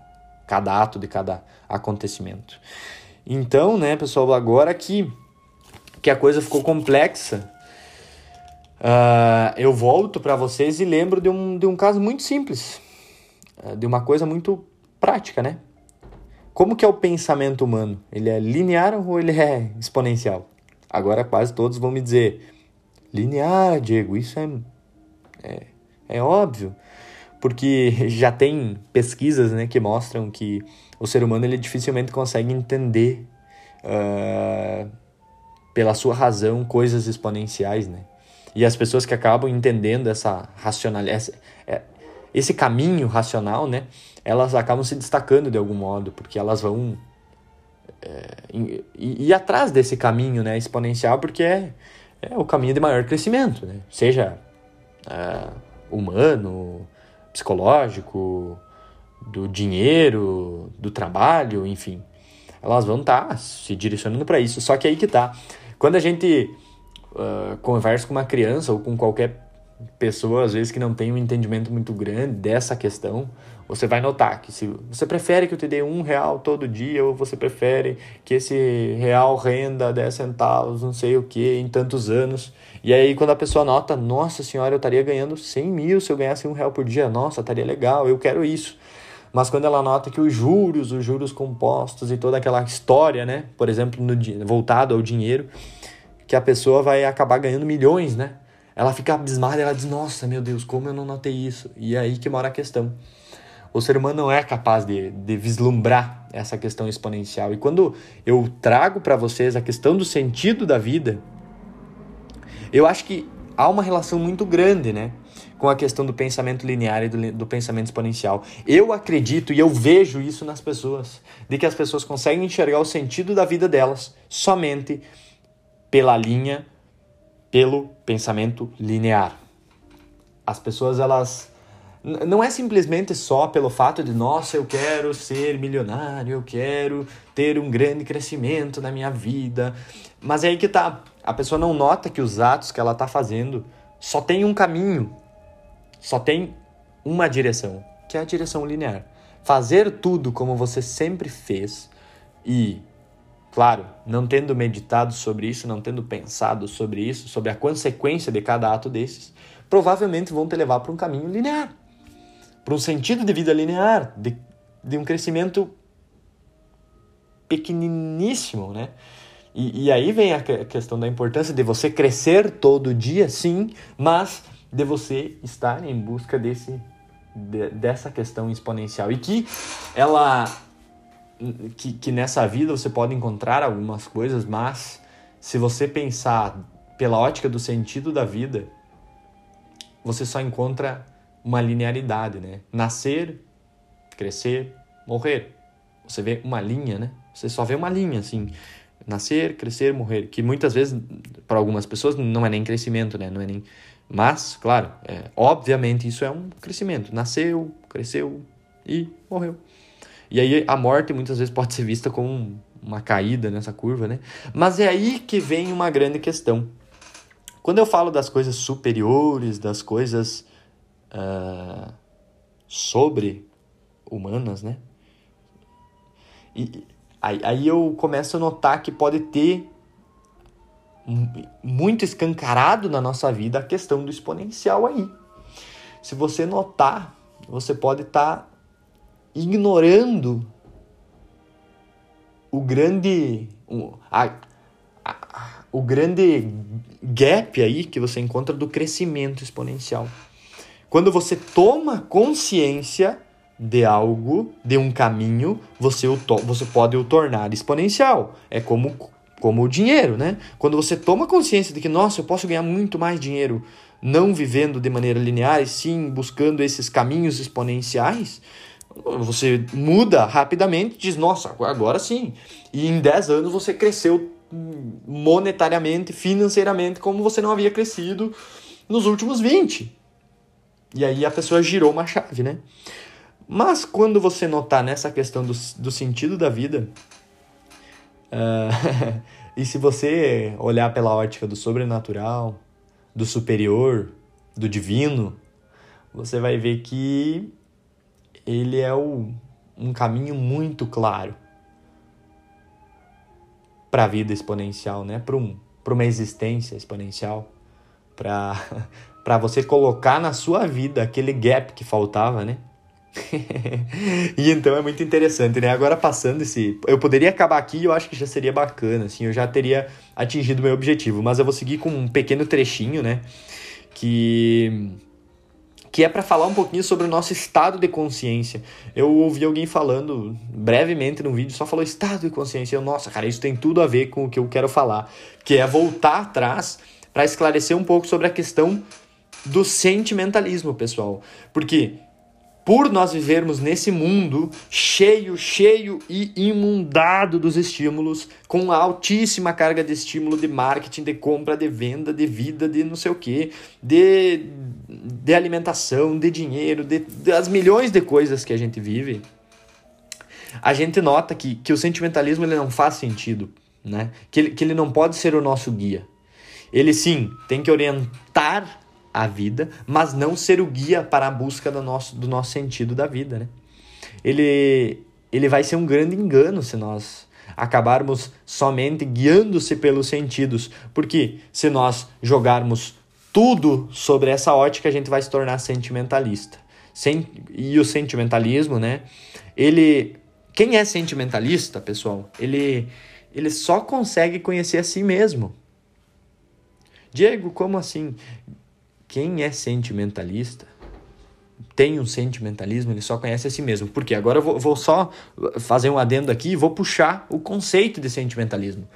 cada ato, de cada acontecimento. Então, né, pessoal, agora que, que a coisa ficou complexa, uh, eu volto para vocês e lembro de um, de um caso muito simples, uh, de uma coisa muito prática, né? Como que é o pensamento humano? Ele é linear ou ele é exponencial? Agora quase todos vão me dizer, linear, Diego, isso é é, é óbvio, porque [laughs] já tem pesquisas né, que mostram que o ser humano ele dificilmente consegue entender uh, pela sua razão coisas exponenciais, né? E as pessoas que acabam entendendo essa racionalidade, é, esse caminho racional, né, elas acabam se destacando de algum modo, porque elas vão é, ir, atrás desse caminho né, exponencial, porque é, é o caminho de maior crescimento, né? seja é, humano, psicológico, do dinheiro, do trabalho, enfim. Elas vão estar tá se direcionando para isso. Só que aí que tá. Quando a gente uh, conversa com uma criança ou com qualquer pessoa, às vezes, que não tem um entendimento muito grande dessa questão, você vai notar que se você prefere que eu te dê um real todo dia ou você prefere que esse real renda 10 centavos, não sei o que, em tantos anos. E aí quando a pessoa nota, nossa senhora, eu estaria ganhando 100 mil se eu ganhasse um real por dia, nossa, estaria legal, eu quero isso. Mas quando ela nota que os juros, os juros compostos e toda aquela história, né, por exemplo, no, voltado ao dinheiro, que a pessoa vai acabar ganhando milhões, né? Ela fica abismada, ela diz, nossa, meu Deus, como eu não notei isso? E é aí que mora a questão o ser humano não é capaz de, de vislumbrar essa questão exponencial. E quando eu trago para vocês a questão do sentido da vida, eu acho que há uma relação muito grande, né? Com a questão do pensamento linear e do, do pensamento exponencial. Eu acredito e eu vejo isso nas pessoas, de que as pessoas conseguem enxergar o sentido da vida delas somente pela linha, pelo pensamento linear. As pessoas elas não é simplesmente só pelo fato de, nossa, eu quero ser milionário, eu quero ter um grande crescimento na minha vida. Mas é aí que tá. A pessoa não nota que os atos que ela tá fazendo só tem um caminho, só tem uma direção, que é a direção linear. Fazer tudo como você sempre fez e, claro, não tendo meditado sobre isso, não tendo pensado sobre isso, sobre a consequência de cada ato desses, provavelmente vão te levar para um caminho linear para um sentido de vida linear, de, de um crescimento pequeniníssimo, né? E, e aí vem a questão da importância de você crescer todo dia, sim, mas de você estar em busca desse, de, dessa questão exponencial. E que ela. Que, que nessa vida você pode encontrar algumas coisas, mas se você pensar pela ótica do sentido da vida, você só encontra uma linearidade, né? Nascer, crescer, morrer. Você vê uma linha, né? Você só vê uma linha, assim. Nascer, crescer, morrer. Que muitas vezes, para algumas pessoas, não é nem crescimento, né? Não é nem... Mas, claro, é, obviamente isso é um crescimento. Nasceu, cresceu e morreu. E aí a morte muitas vezes pode ser vista como uma caída nessa curva, né? Mas é aí que vem uma grande questão. Quando eu falo das coisas superiores, das coisas uh, sobre humanas, né? E aí, aí eu começo a notar que pode ter muito escancarado na nossa vida a questão do exponencial aí. Se você notar, você pode estar tá ignorando o grande o, a, a, o grande gap aí que você encontra do crescimento exponencial. Quando você toma consciência de algo, de um caminho, você, o você pode o tornar exponencial. É como, como o dinheiro, né? Quando você toma consciência de que, nossa, eu posso ganhar muito mais dinheiro não vivendo de maneira linear, e sim buscando esses caminhos exponenciais, você muda rapidamente, diz, nossa, agora sim. E em 10 anos você cresceu monetariamente, financeiramente, como você não havia crescido nos últimos 20. E aí a pessoa girou uma chave, né? Mas quando você notar nessa questão do, do sentido da vida, uh, [laughs] e se você olhar pela ótica do sobrenatural, do superior, do divino, você vai ver que ele é o, um caminho muito claro para a vida exponencial, né? Para um, uma existência exponencial, para [laughs] você colocar na sua vida aquele gap que faltava, né? [laughs] e então é muito interessante, né? Agora passando esse. Eu poderia acabar aqui eu acho que já seria bacana, assim, eu já teria atingido meu objetivo, mas eu vou seguir com um pequeno trechinho, né? Que. Que é para falar um pouquinho sobre o nosso estado de consciência. Eu ouvi alguém falando brevemente no vídeo, só falou estado de consciência. Eu, nossa, cara, isso tem tudo a ver com o que eu quero falar, que é voltar atrás para esclarecer um pouco sobre a questão do sentimentalismo, pessoal. Porque por nós vivermos nesse mundo cheio, cheio e imundado dos estímulos, com altíssima carga de estímulo de marketing, de compra, de venda, de vida, de não sei o que, de, de alimentação, de dinheiro, de, das milhões de coisas que a gente vive, a gente nota que, que o sentimentalismo ele não faz sentido, né? que, ele, que ele não pode ser o nosso guia. Ele sim tem que orientar a vida, mas não ser o guia para a busca do nosso, do nosso sentido da vida, né? Ele, ele vai ser um grande engano se nós acabarmos somente guiando-se pelos sentidos, porque se nós jogarmos tudo sobre essa ótica, a gente vai se tornar sentimentalista. Sem, e o sentimentalismo, né? Ele, quem é sentimentalista, pessoal, ele, ele só consegue conhecer a si mesmo. Diego, como assim? Quem é sentimentalista tem um sentimentalismo, ele só conhece a si mesmo. Porque agora eu vou, vou só fazer um adendo aqui e vou puxar o conceito de sentimentalismo.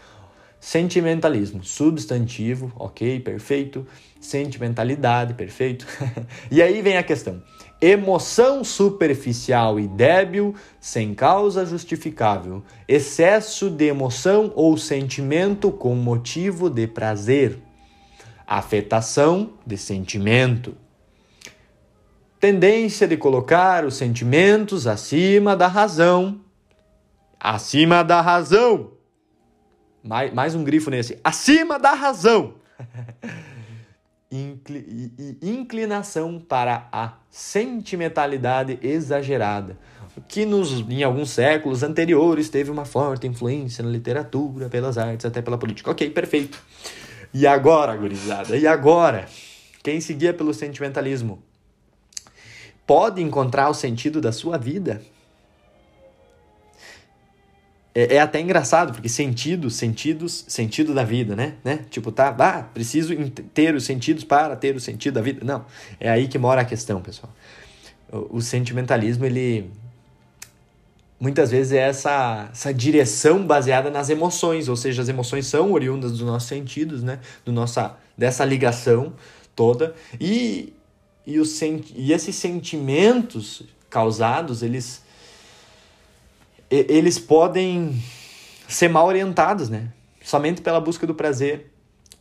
Sentimentalismo, substantivo, ok, perfeito. Sentimentalidade, perfeito. [laughs] e aí vem a questão: emoção superficial e débil, sem causa justificável, excesso de emoção ou sentimento com motivo de prazer afetação de sentimento. Tendência de colocar os sentimentos acima da razão. Acima da razão. Mais, mais um grifo nesse. Acima da razão. [laughs] Inclinação para a sentimentalidade exagerada, que nos, em alguns séculos anteriores teve uma forte influência na literatura, pelas artes, até pela política. Ok, perfeito. E agora, gurizada? E agora? Quem se guia pelo sentimentalismo pode encontrar o sentido da sua vida? É, é, até engraçado, porque sentidos, sentidos, sentido da vida, né? né? Tipo, tá, ah, preciso ter os sentidos para ter o sentido da vida. Não, é aí que mora a questão, pessoal. O, o sentimentalismo, ele muitas vezes é essa, essa direção baseada nas emoções, ou seja, as emoções são oriundas dos nossos sentidos, né? Do nossa, dessa ligação toda. E, e, os, e esses sentimentos causados, eles, eles podem ser mal orientados, né? Somente pela busca do prazer.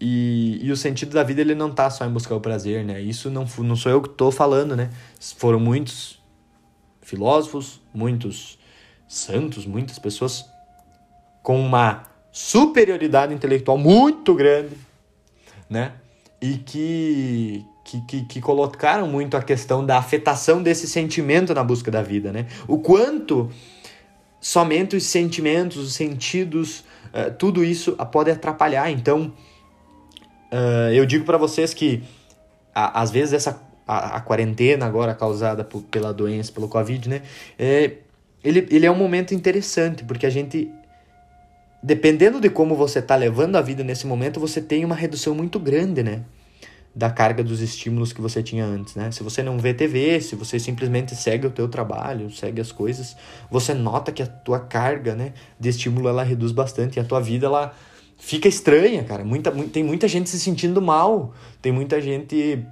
E, e o sentido da vida ele não tá só em buscar o prazer, né? Isso não, não sou eu que estou falando, né? Foram muitos filósofos, muitos santos, muitas pessoas com uma superioridade intelectual muito grande, né? E que, que, que, que, colocaram muito a questão da afetação desse sentimento na busca da vida, né? O quanto somente os sentimentos, os sentidos, uh, tudo isso pode atrapalhar. Então, uh, eu digo para vocês que a, às vezes essa a, a, quarentena agora causada por, pela doença, pelo Covid, né? É, ele, ele é um momento interessante, porque a gente, dependendo de como você está levando a vida nesse momento, você tem uma redução muito grande, né? Da carga dos estímulos que você tinha antes, né? Se você não vê TV, se você simplesmente segue o teu trabalho, segue as coisas, você nota que a tua carga, né, de estímulo ela reduz bastante e a tua vida ela fica estranha, cara. Muita, tem muita gente se sentindo mal, tem muita gente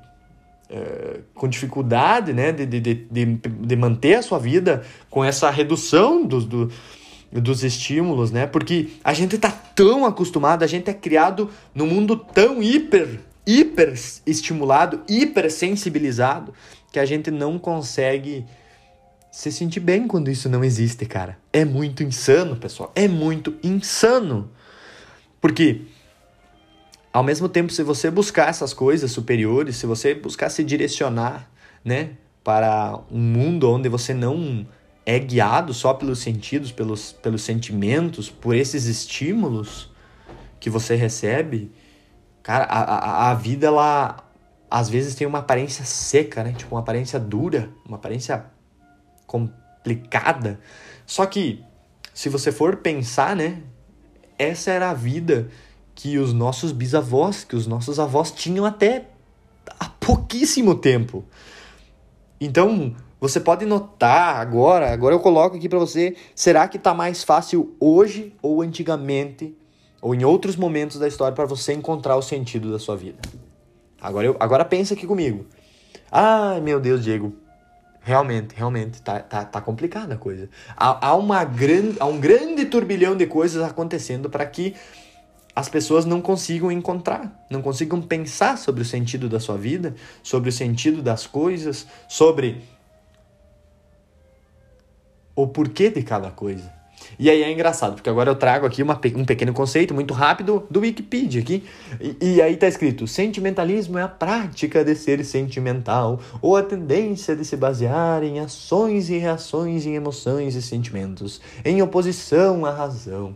é, com dificuldade né, de, de, de, de manter a sua vida com essa redução dos, do, dos estímulos, né? Porque a gente tá tão acostumado, a gente é criado num mundo tão hiper, hiper estimulado, hiper sensibilizado, que a gente não consegue se sentir bem quando isso não existe, cara. É muito insano, pessoal. É muito insano. Porque ao mesmo tempo, se você buscar essas coisas superiores, se você buscar se direcionar, né, para um mundo onde você não é guiado só pelos sentidos, pelos, pelos sentimentos, por esses estímulos que você recebe, cara, a, a, a vida, ela às vezes tem uma aparência seca, né? Tipo, uma aparência dura, uma aparência complicada. Só que, se você for pensar, né? Essa era a vida que os nossos bisavós, que os nossos avós tinham até há pouquíssimo tempo. Então, você pode notar agora, agora eu coloco aqui para você, será que está mais fácil hoje ou antigamente ou em outros momentos da história para você encontrar o sentido da sua vida? Agora eu, agora pensa aqui comigo. Ai, meu Deus, Diego. realmente, realmente, tá, tá, tá complicada a coisa. Há, há, uma grande, há um grande turbilhão de coisas acontecendo para que as pessoas não consigam encontrar, não consigam pensar sobre o sentido da sua vida, sobre o sentido das coisas, sobre o porquê de cada coisa. E aí é engraçado, porque agora eu trago aqui uma, um pequeno conceito muito rápido do Wikipedia aqui. E, e, aí tá escrito: sentimentalismo é a prática de ser sentimental, ou a tendência de se basear em ações e reações em emoções e sentimentos, em oposição à razão.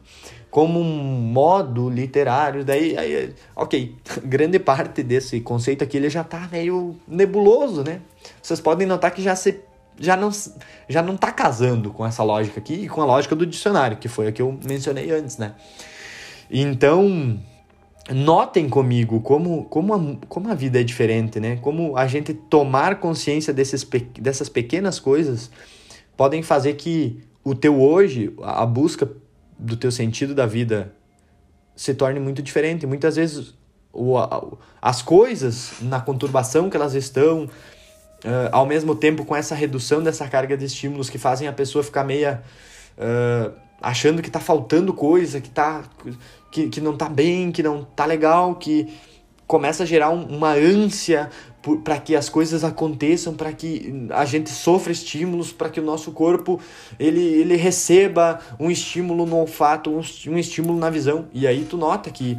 Como um modo literário, daí, aí, ok, [laughs] grande parte desse conceito aqui ele já tá meio nebuloso, né? Vocês podem notar que já se já não, já não tá casando com essa lógica aqui e com a lógica do dicionário, que foi a que eu mencionei antes, né? Então, notem comigo como, como, a, como a vida é diferente, né? Como a gente tomar consciência desses, dessas pequenas coisas podem fazer que o teu hoje, a busca do teu sentido da vida se torne muito diferente. Muitas vezes o, as coisas, na conturbação que elas estão, uh, ao mesmo tempo com essa redução dessa carga de estímulos que fazem a pessoa ficar meia uh, achando que tá faltando coisa, que, tá, que, que não tá bem, que não tá legal, que começa a gerar um, uma ânsia para que as coisas aconteçam, para que a gente sofra estímulos, para que o nosso corpo ele, ele receba um estímulo no olfato, um, estímulo na visão. E aí tu nota que,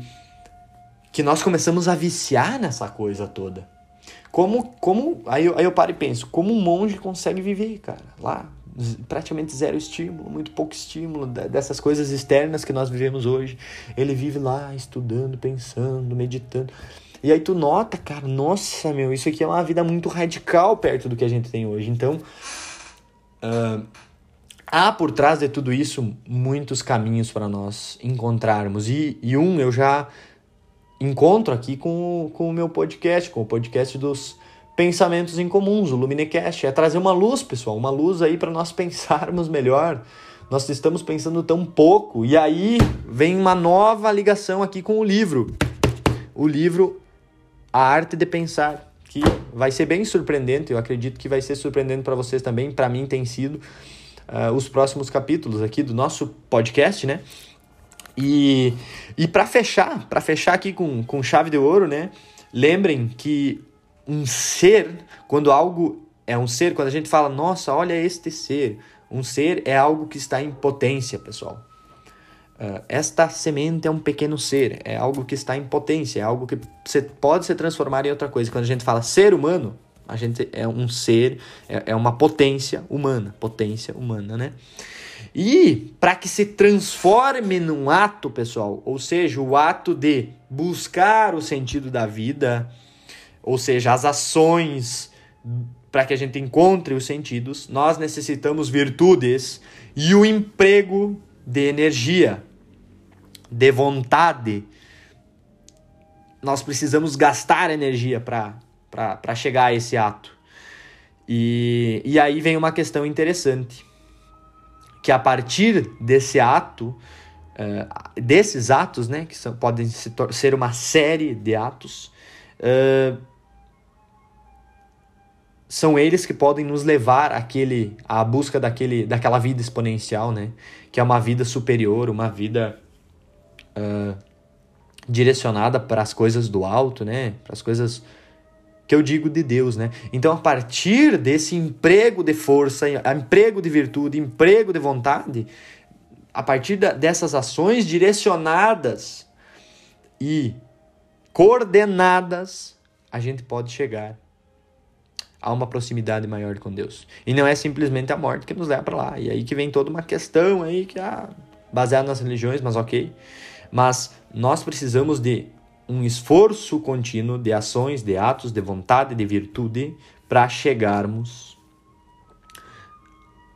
que nós começamos a viciar nessa coisa toda. Como, como aí, eu, aí eu paro e penso, como um monge consegue viver, cara, lá, praticamente zero estímulo, muito pouco estímulo dessas coisas externas que nós vivemos hoje. Ele vive lá estudando, pensando, meditando. E aí tu nota, cara, nossa, meu, isso aqui é uma vida muito radical perto do que a gente tem hoje. Então, uh, há por trás de tudo isso muitos caminhos para nós encontrarmos. E, e um eu já encontro aqui com, com o meu podcast, com o podcast dos pensamentos em comuns, o Luminecast. É trazer uma luz, pessoal, uma luz aí para nós [laughs] pensarmos melhor. Nós estamos pensando tão pouco. E aí vem uma nova ligação aqui com o livro. O livro A Arte de Pensar, que vai ser bem surpreendente. Eu acredito que vai ser surpreendente para vocês também. Para mim tem sido uh, os próximos capítulos aqui do nosso podcast, né? E, e para fechar, para fechar aqui com, com chave de ouro, né? Lembrem que um ser, quando algo é um ser, quando a gente fala, nossa, olha este ser, um ser é algo que está em potência, pessoal. Uh, esta semente é um pequeno ser, é algo que está em potência, é algo que você pode se transformar em outra coisa. Quando a gente fala ser humano, a gente é um ser, é, é uma potência humana, potência humana, né? E para que se transforme num ato, pessoal, ou seja, o ato de buscar o sentido da vida, ou seja, as ações para que a gente encontre os sentidos, nós necessitamos virtudes e o emprego de energia, de vontade. Nós precisamos gastar energia para chegar a esse ato. E, e aí vem uma questão interessante que a partir desse ato, uh, desses atos, né, que são, podem se ser uma série de atos, uh, são eles que podem nos levar àquele, à busca daquele, daquela vida exponencial, né, que é uma vida superior, uma vida uh, direcionada para as coisas do alto, né, para as coisas que eu digo de Deus, né? Então, a partir desse emprego de força, emprego de virtude, emprego de vontade, a partir da, dessas ações direcionadas e coordenadas, a gente pode chegar a uma proximidade maior com Deus. E não é simplesmente a morte que nos leva para lá. E aí que vem toda uma questão aí que ah, baseada nas religiões, mas ok. Mas nós precisamos de um esforço contínuo de ações, de atos, de vontade, de virtude para chegarmos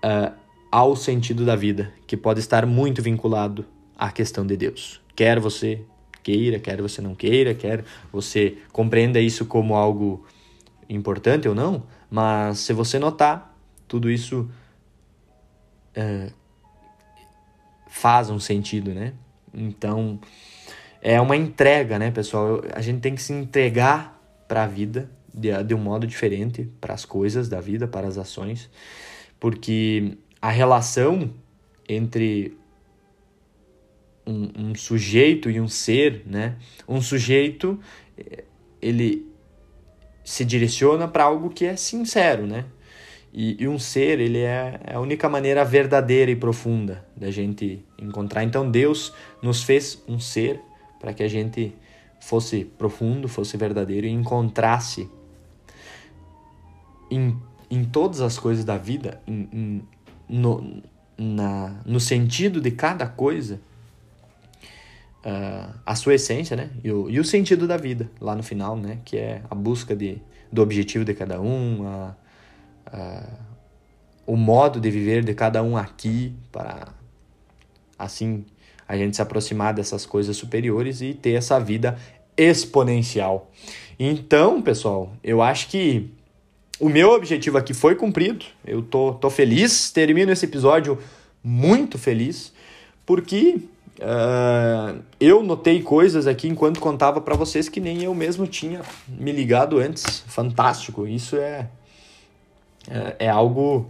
uh, ao sentido da vida, que pode estar muito vinculado à questão de Deus. Quer você queira, quer você não queira, quer você compreenda isso como algo importante ou não, mas se você notar, tudo isso uh, faz um sentido, né? Então, é uma entrega, né, pessoal? A gente tem que se entregar para a vida de, de um modo diferente para as coisas da vida, para as ações, porque a relação entre um, um sujeito e um ser, né? Um sujeito, ele se direciona para algo que é sincero, né? E, e, um ser, ele é, é a única maneira verdadeira e profunda da gente encontrar. Então Deus nos fez um ser para que a gente fosse profundo, fosse verdadeiro e encontrasse em, em todas as coisas da vida, em, em, no, na, no sentido de cada coisa, uh, a sua essência, né? E o, e o sentido da vida, lá no final, né? Que é a busca de, do objetivo de cada um, a, a, o modo de viver de cada um aqui, para assim a gente se aproximar dessas coisas superiores e ter essa vida exponencial. Então, pessoal, eu acho que o meu objetivo aqui foi cumprido. Eu tô, tô feliz, termino esse episódio muito feliz, porque uh, eu notei coisas aqui enquanto contava para vocês que nem eu mesmo tinha me ligado antes. Fantástico. Isso é, é, é algo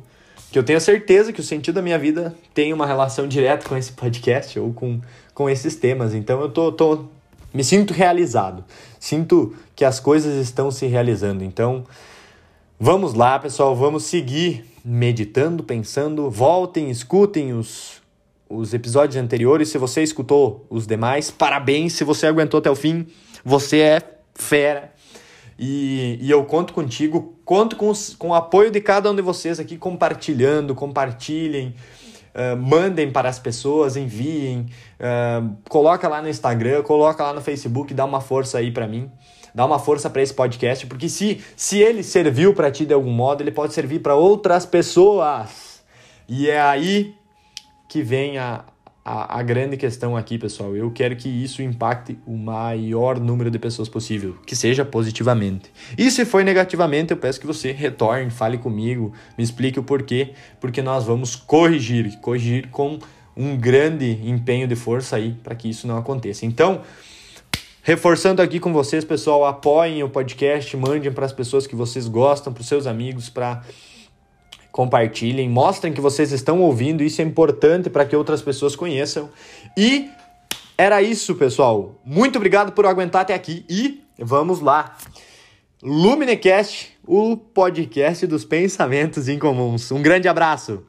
que eu tenho certeza que o sentido da minha vida tem uma relação direta com esse podcast ou com, com esses temas. Então eu tô, tô me sinto realizado. Sinto que as coisas estão se realizando. Então, vamos lá, pessoal, vamos seguir meditando, pensando. Voltem, escutem os, os episódios anteriores. Se você escutou os demais, parabéns. Se você aguentou até o fim, você é fera. E, e eu conto contigo, conto com, os, com o apoio de cada um de vocês aqui, compartilhando, compartilhem. Uh, mandem para as pessoas, enviem, uh, coloca lá no Instagram, coloca lá no Facebook, dá uma força aí para mim, dá uma força para esse podcast, porque se, se ele serviu para ti de algum modo, ele pode servir para outras pessoas. E é aí que vem a, a, a, grande questão aqui, pessoal. Eu quero que isso impacte o maior número de pessoas possível, que seja positivamente. E se foi negativamente, eu peço que você retorne, fale comigo, me explique o porquê, porque nós vamos corrigir, corrigir com um grande empenho de força aí para que isso não aconteça. Então, reforçando aqui com vocês, pessoal, apoiem o podcast, mandem para as pessoas que vocês gostam, para os seus amigos, para compartilhem, mostrem que vocês estão ouvindo, isso é importante para que outras pessoas conheçam. E era isso, pessoal. Muito obrigado por aguentar até aqui e vamos lá. Luminecast, o podcast dos pensamentos incomuns. Um grande abraço.